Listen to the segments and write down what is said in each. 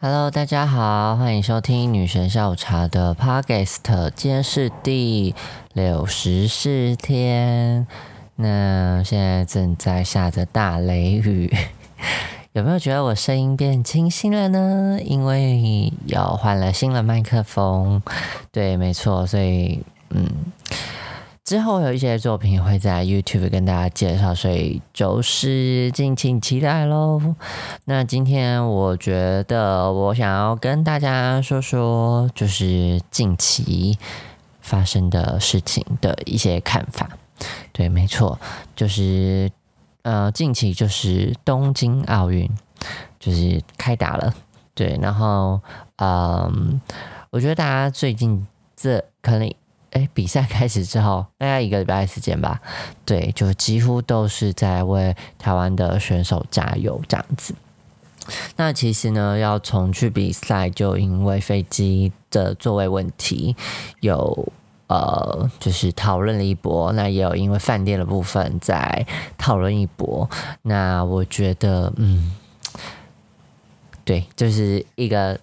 Hello，大家好，欢迎收听女神下午茶的 Podcast，今天是第六十四天，那现在正在下着大雷雨，有没有觉得我声音变清新了呢？因为要换了新的麦克风，对，没错，所以嗯。之后有一些作品会在 YouTube 跟大家介绍，所以就是敬请期待喽。那今天我觉得我想要跟大家说说，就是近期发生的事情的一些看法。对，没错，就是呃，近期就是东京奥运就是开打了。对，然后嗯，我觉得大家最近这可能。哎，比赛开始之后，大概一个礼拜时间吧，对，就几乎都是在为台湾的选手加油这样子。那其实呢，要重去比赛，就因为飞机的座位问题，有呃，就是讨论了一波。那也有因为饭店的部分在讨论一波。那我觉得，嗯，对，就是一个。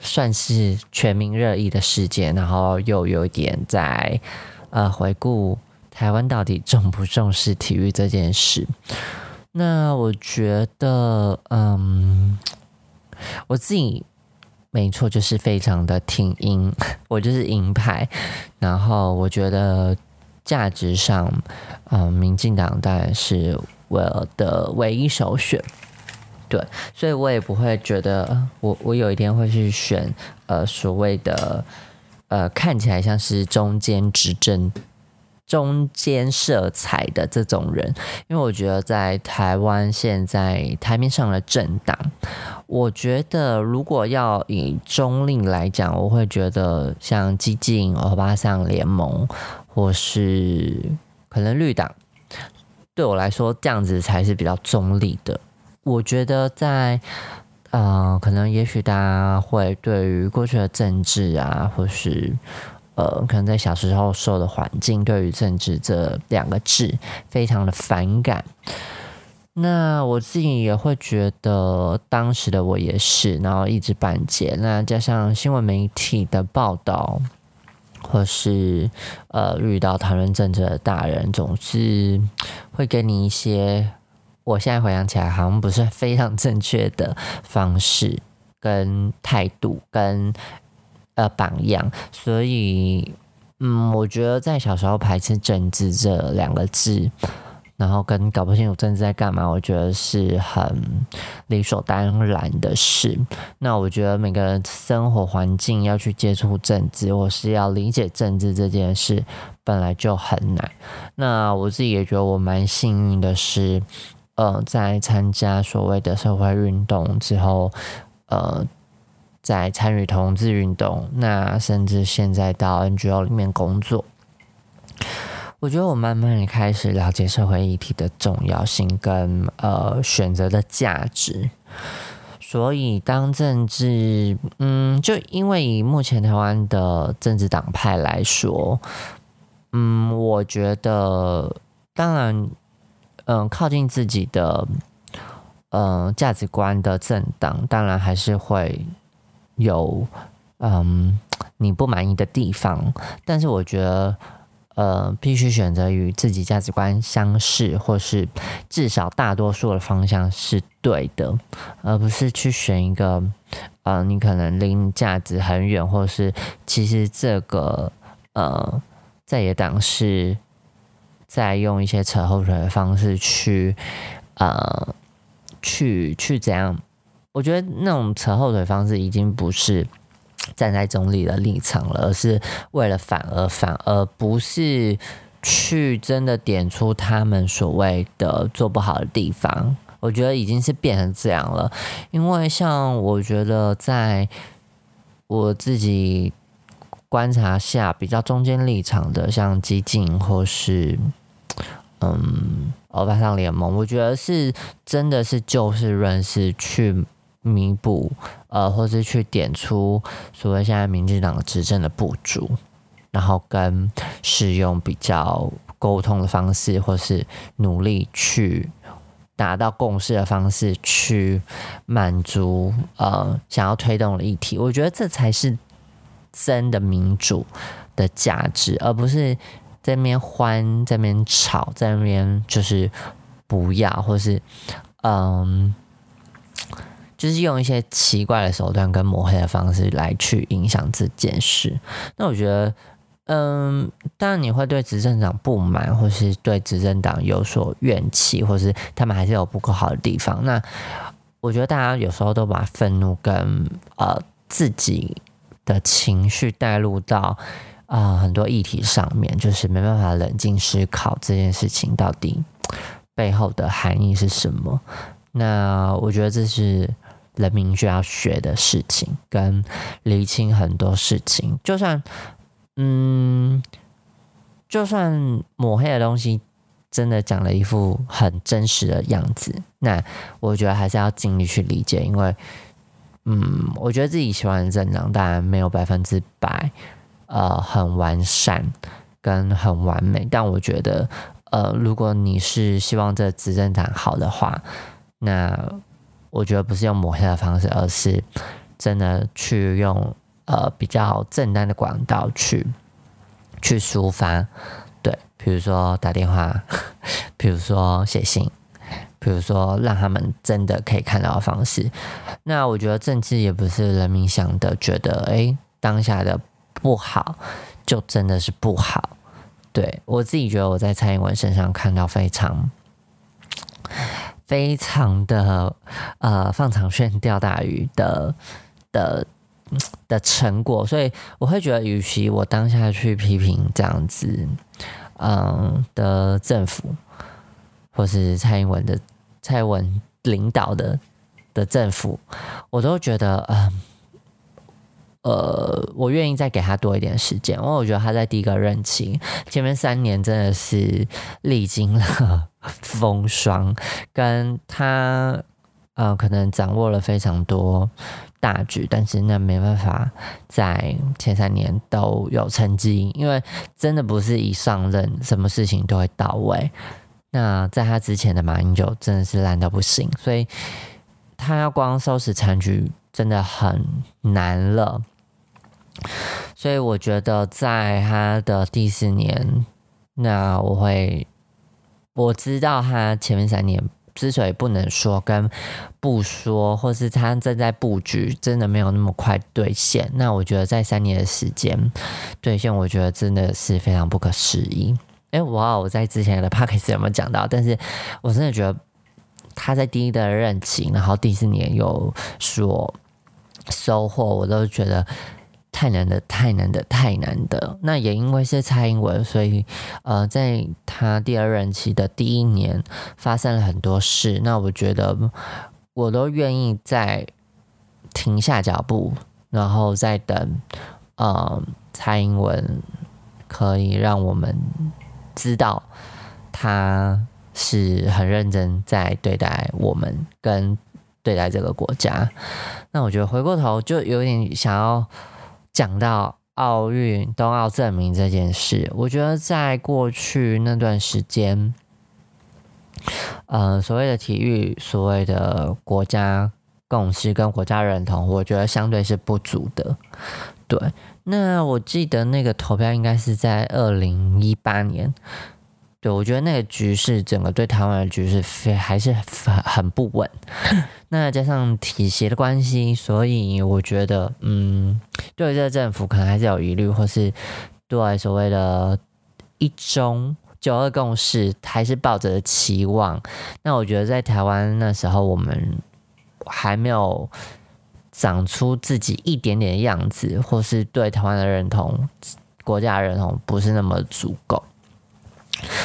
算是全民热议的事件，然后又有点在呃回顾台湾到底重不重视体育这件事。那我觉得，嗯，我自己没错，就是非常的挺赢，我就是银派。然后我觉得价值上，嗯，民进党当然是我的唯一首选。对，所以我也不会觉得我我有一天会去选呃所谓的呃看起来像是中间执政、中间色彩的这种人，因为我觉得在台湾现在台面上的政党，我觉得如果要以中立来讲，我会觉得像激进、欧巴桑联盟或是可能绿党，对我来说这样子才是比较中立的。我觉得在，呃，可能也许大家会对于过去的政治啊，或是呃，可能在小时候受的环境，对于政治这两个字非常的反感。那我自己也会觉得，当时的我也是，然后一知半解。那加上新闻媒体的报道，或是呃，遇到谈论政治的大人，总是会给你一些。我现在回想起来，好像不是非常正确的方式、跟态度、跟呃榜样，所以嗯，我觉得在小时候排斥政治这两个字，然后跟搞不清楚政治在干嘛，我觉得是很理所当然的事。那我觉得每个人生活环境要去接触政治，或是要理解政治这件事，本来就很难。那我自己也觉得我蛮幸运的是。呃，在参加所谓的社会运动之后，呃，在参与同志运动，那甚至现在到 NGO 里面工作，我觉得我慢慢的开始了解社会议题的重要性跟呃选择的价值。所以，当政治，嗯，就因为以目前台湾的政治党派来说，嗯，我觉得当然。嗯，靠近自己的嗯价值观的政党，当然还是会有嗯你不满意的地方。但是我觉得，呃，必须选择与自己价值观相似，或是至少大多数的方向是对的，而不是去选一个呃你可能离你价值很远，或是其实这个呃在野党是。再用一些扯后腿的方式去，呃，去去怎样？我觉得那种扯后腿方式已经不是站在中立的立场了，而是为了反而反而不是去真的点出他们所谓的做不好的地方。我觉得已经是变成这样了，因为像我觉得在我自己观察下，比较中间立场的，像激进或是。嗯，欧巴桑联盟，我觉得是真的是就事论事去弥补，呃，或是去点出所谓现在民进党执政的不足，然后跟使用比较沟通的方式，或是努力去达到共识的方式去满足呃想要推动的议题。我觉得这才是真的民主的价值，而不是在那边欢，在那边吵，在那边就是不要，或是嗯。就是用一些奇怪的手段跟抹黑的方式来去影响这件事。那我觉得，嗯，当然你会对执政党不满，或是对执政党有所怨气，或是他们还是有不够好的地方。那我觉得大家有时候都把愤怒跟呃自己的情绪带入到啊很多议题上面，就是没办法冷静思考这件事情到底背后的含义是什么。那我觉得这是。人民需要学的事情，跟厘清很多事情。就算，嗯，就算抹黑的东西真的讲了一副很真实的样子，那我觉得还是要尽力去理解。因为，嗯，我觉得自己喜欢的政党当然没有百分之百，呃，很完善跟很完美。但我觉得，呃，如果你是希望这执政党好的话，那。我觉得不是用抹黑的方式，而是真的去用呃比较正当的管道去去抒发，对，比如说打电话，比如说写信，比如说让他们真的可以看到的方式。那我觉得政治也不是人民想的，觉得诶当下的不好就真的是不好。对我自己觉得我在蔡英文身上看到非常。非常的呃放长线钓大鱼的的的成果，所以我会觉得，与其我当下去批评这样子嗯的政府，或是蔡英文的蔡英文领导的的政府，我都觉得嗯。呃我愿意再给他多一点时间，因为我觉得他在第一个任期前面三年真的是历经了风霜，跟他呃可能掌握了非常多大局，但是那没办法在前三年都有成绩，因为真的不是一上任什么事情都会到位。那在他之前的马英九真的是烂到不行，所以他要光收拾残局。真的很难了，所以我觉得在他的第四年，那我会我知道他前面三年之所以不能说跟不说，或是他正在布局，真的没有那么快兑现。那我觉得在三年的时间兑现，我觉得真的是非常不可思议。哎，哇！我在之前的 p o c k e t 有没有讲到？但是我真的觉得他在第一的任期，然后第四年有所。收获我都觉得太难的，太难的，太难的。那也因为是蔡英文，所以呃，在他第二任期的第一年发生了很多事。那我觉得我都愿意再停下脚步，然后再等呃蔡英文可以让我们知道他是很认真在对待我们跟。对待这个国家，那我觉得回过头就有点想要讲到奥运冬奥证明这件事。我觉得在过去那段时间，呃，所谓的体育，所谓的国家共识跟国家认同，我觉得相对是不足的。对，那我记得那个投票应该是在二零一八年。对，我觉得那个局势，整个对台湾的局势非还是很很不稳。那加上体协的关系，所以我觉得，嗯，对这政府可能还是有疑虑，或是对所谓的“一中九二共识”还是抱着期望。那我觉得在台湾那时候，我们还没有长出自己一点点样子，或是对台湾的认同、国家认同不是那么足够。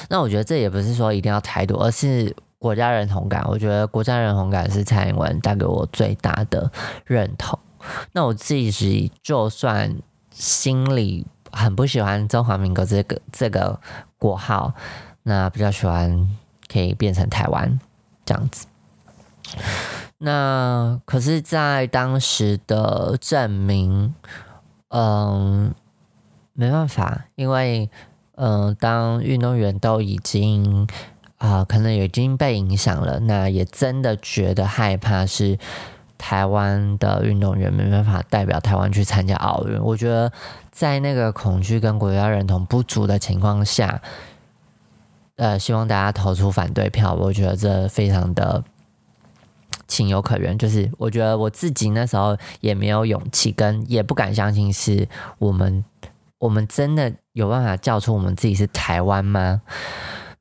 那我觉得这也不是说一定要态度，而是国家认同感。我觉得国家认同感是蔡英文带给我最大的认同。那我自己就算心里很不喜欢中华民国这个这个国号，那比较喜欢可以变成台湾这样子。那可是，在当时的证明，嗯，没办法，因为。嗯，当运动员都已经啊，可能已经被影响了，那也真的觉得害怕是台湾的运动员没办法代表台湾去参加奥运。我觉得在那个恐惧跟国家认同不足的情况下，呃，希望大家投出反对票，我觉得这非常的情有可原。就是我觉得我自己那时候也没有勇气，跟也不敢相信是我们，我们真的有办法叫出我们自己是台湾吗？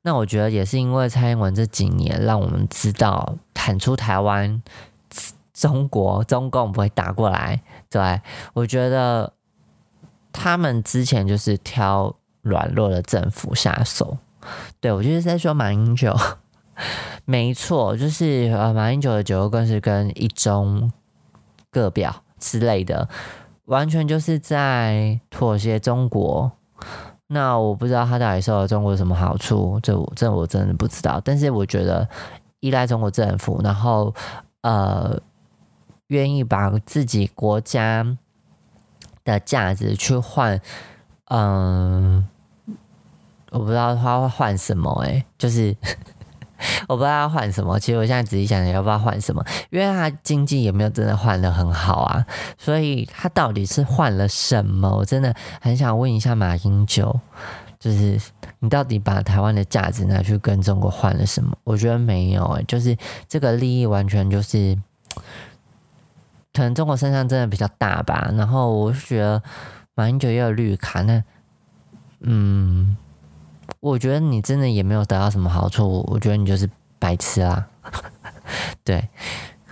那我觉得也是因为蔡英文这几年让我们知道喊出台湾，中国中共不会打过来。对，我觉得他们之前就是挑软弱的政府下手。对我就是在说马英九，没错，就是呃马英九的九个更是跟一中各表之类的，完全就是在妥协中国。那我不知道他到底受了中国什么好处，这我这我真的不知道。但是我觉得依赖中国政府，然后呃，愿意把自己国家的价值去换，嗯，我不知道他会换什么，诶，就是。我不知道要换什么，其实我现在仔细想想，要不要换什么？因为他经济也没有真的换的很好啊，所以他到底是换了什么？我真的很想问一下马英九，就是你到底把台湾的价值拿去跟中国换了什么？我觉得没有，哎，就是这个利益完全就是，可能中国身上真的比较大吧。然后我就觉得马英九也有绿卡，那嗯。我觉得你真的也没有得到什么好处，我觉得你就是白痴啊！对，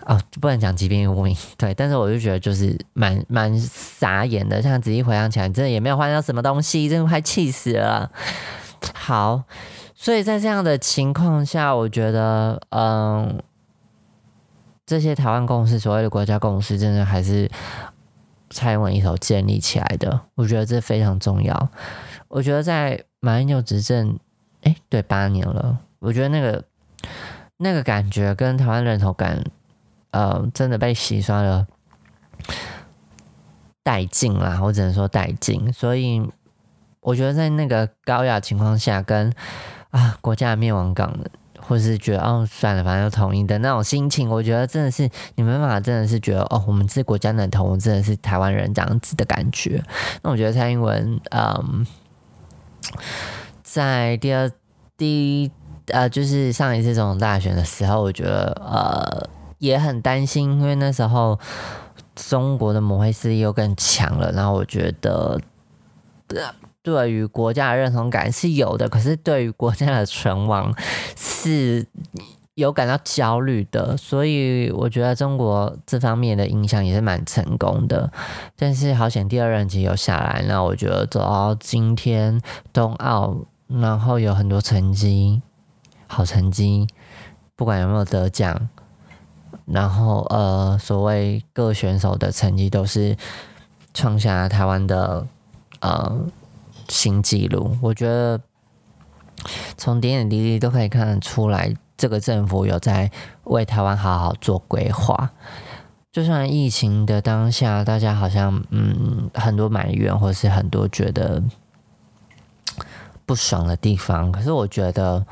哦，不能讲疾病无名，对，但是我就觉得就是蛮蛮傻眼的，像仔细回想起来，真的也没有换到什么东西，真的快气死了。好，所以在这样的情况下，我觉得，嗯，这些台湾共识，所谓的国家共识，真的还是蔡英文一手建立起来的，我觉得这非常重要。我觉得在马英九执政，哎，对，八年了。我觉得那个那个感觉跟台湾人头感，呃，真的被洗刷了殆尽啦。我只能说殆尽。所以我觉得在那个高压情况下，跟啊国家灭亡港，或是觉得哦算了，反正就统一的那种心情，我觉得真的是你们法真的是觉得哦，我们是国家认同，真的是台湾人这样子的感觉。那我觉得蔡英文，嗯。在第二、第一呃，就是上一次总统大选的时候，我觉得呃也很担心，因为那时候中国的抹黑势力又更强了。然后我觉得，对于国家的认同感是有的，可是对于国家的存亡是。有感到焦虑的，所以我觉得中国这方面的影响也是蛮成功的。但是好险第二任期有下来，那我觉得走到今天冬奥，然后有很多成绩，好成绩，不管有没有得奖，然后呃，所谓各选手的成绩都是创下台湾的呃新纪录。我觉得从点点滴滴都可以看得出来。这个政府有在为台湾好好做规划，就算疫情的当下，大家好像嗯很多埋怨，或是很多觉得不爽的地方，可是我觉得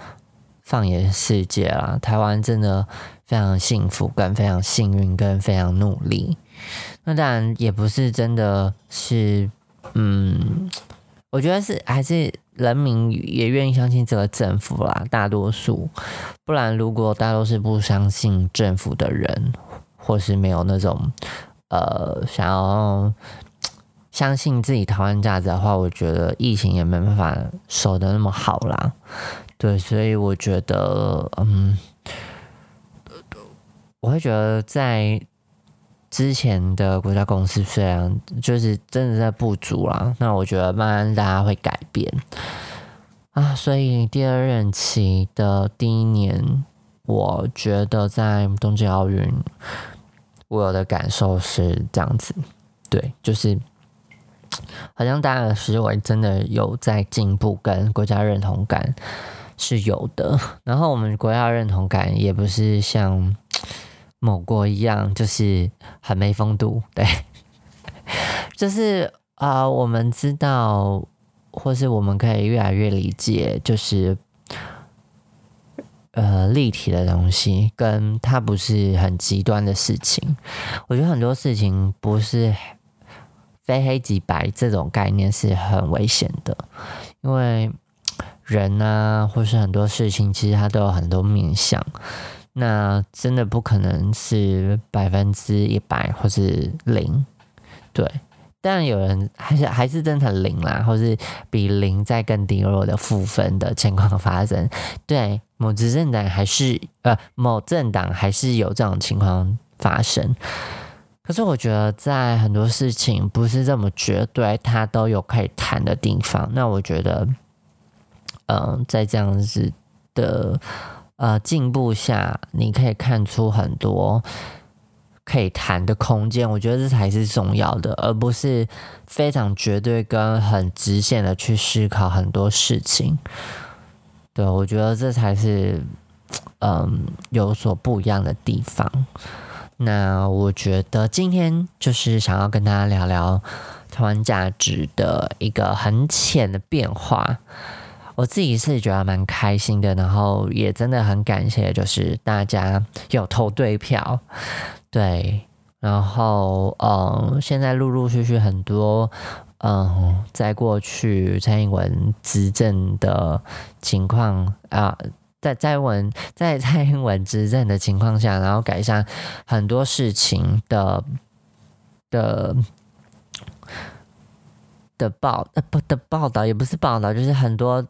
放眼世界啊，台湾真的非常幸福，跟非常幸运，跟非常努力。那当然也不是真的是，嗯，我觉得是还是。人民也愿意相信这个政府啦，大多数。不然，如果大多数不相信政府的人，或是没有那种呃想要相信自己台湾价值的话，我觉得疫情也没办法守得那么好啦。对，所以我觉得，嗯，我会觉得在。之前的国家公司虽然就是真的在不足啦，那我觉得慢慢大家会改变啊。所以第二任期的第一年，我觉得在东京奥运，我有的感受是这样子，对，就是好像大家的思维真的有在进步，跟国家认同感是有的。然后我们国家认同感也不是像。某国一样，就是很没风度，对，就是啊，我们知道，或是我们可以越来越理解，就是呃立体的东西，跟它不是很极端的事情。我觉得很多事情不是非黑即白这种概念是很危险的，因为人啊，或是很多事情，其实它都有很多面相。那真的不可能是百分之一百或是零，对。但有人还是还是真的零啦，或是比零再更低落的负分的情况发生。对，某执政党还是呃某政党还是有这种情况发生。可是我觉得在很多事情不是这么绝对，它都有可以谈的地方。那我觉得，嗯，在这样子的。呃，进步下，你可以看出很多可以谈的空间，我觉得这才是重要的，而不是非常绝对跟很直线的去思考很多事情。对，我觉得这才是嗯有所不一样的地方。那我觉得今天就是想要跟大家聊聊台湾价值的一个很浅的变化。我自己是觉得蛮开心的，然后也真的很感谢，就是大家有投对票，对，然后嗯，现在陆陆续续很多嗯，在过去蔡英文执政的情况啊，在蔡英文在蔡英文执政的情况下，然后改善很多事情的的的报呃不的报道，也不是报道，就是很多。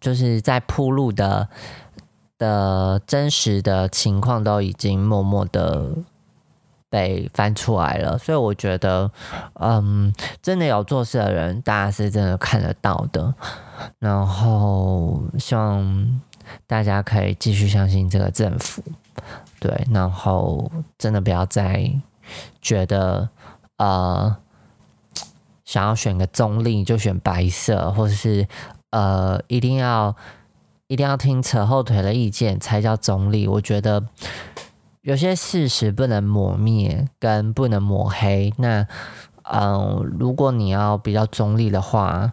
就是在铺路的的真实的情况都已经默默的被翻出来了，所以我觉得，嗯，真的有做事的人，大家是真的看得到的。然后希望大家可以继续相信这个政府，对，然后真的不要再觉得，呃，想要选个中立就选白色，或者是。呃，一定要一定要听扯后腿的意见才叫中立。我觉得有些事实不能抹灭，跟不能抹黑。那嗯，如果你要比较中立的话，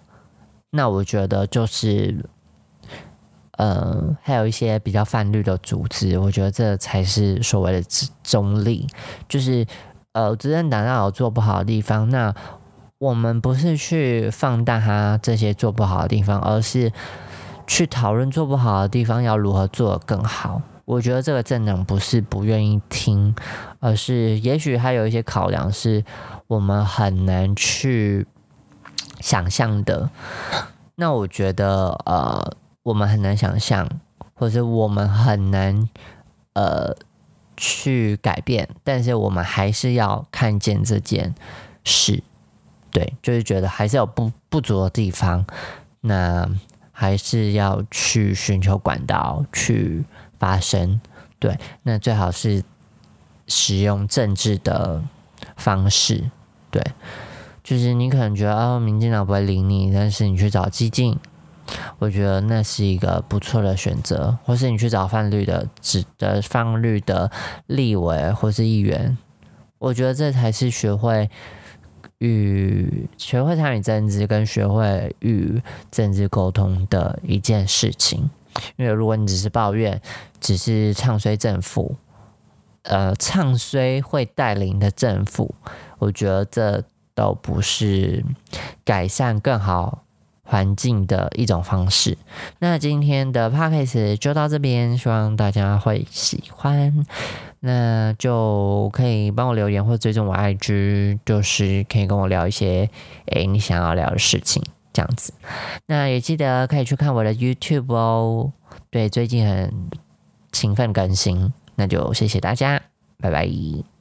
那我觉得就是嗯，还有一些比较泛绿的组织，我觉得这才是所谓的中立。就是呃，执政党要有做不好的地方，那。我们不是去放大他这些做不好的地方，而是去讨论做不好的地方要如何做得更好。我觉得这个政党不是不愿意听，而是也许还有一些考量是我们很难去想象的。那我觉得，呃，我们很难想象，或者我们很难呃去改变，但是我们还是要看见这件事。对，就是觉得还是有不不足的地方，那还是要去寻求管道去发声。对，那最好是使用政治的方式。对，就是你可能觉得哦，民进党不会理你，但是你去找激进，我觉得那是一个不错的选择。或是你去找泛绿的、指的泛绿的立委或是议员，我觉得这才是学会。与学会参与政治，跟学会与政治沟通的一件事情。因为如果你只是抱怨，只是唱衰政府，呃，唱衰会带领的政府，我觉得这都不是改善更好环境的一种方式。那今天的 p o d c a s 就到这边，希望大家会喜欢。那就可以帮我留言或追踪我 IG，就是可以跟我聊一些诶你想要聊的事情这样子。那也记得可以去看我的 YouTube 哦，对，最近很勤奋更新，那就谢谢大家，拜拜。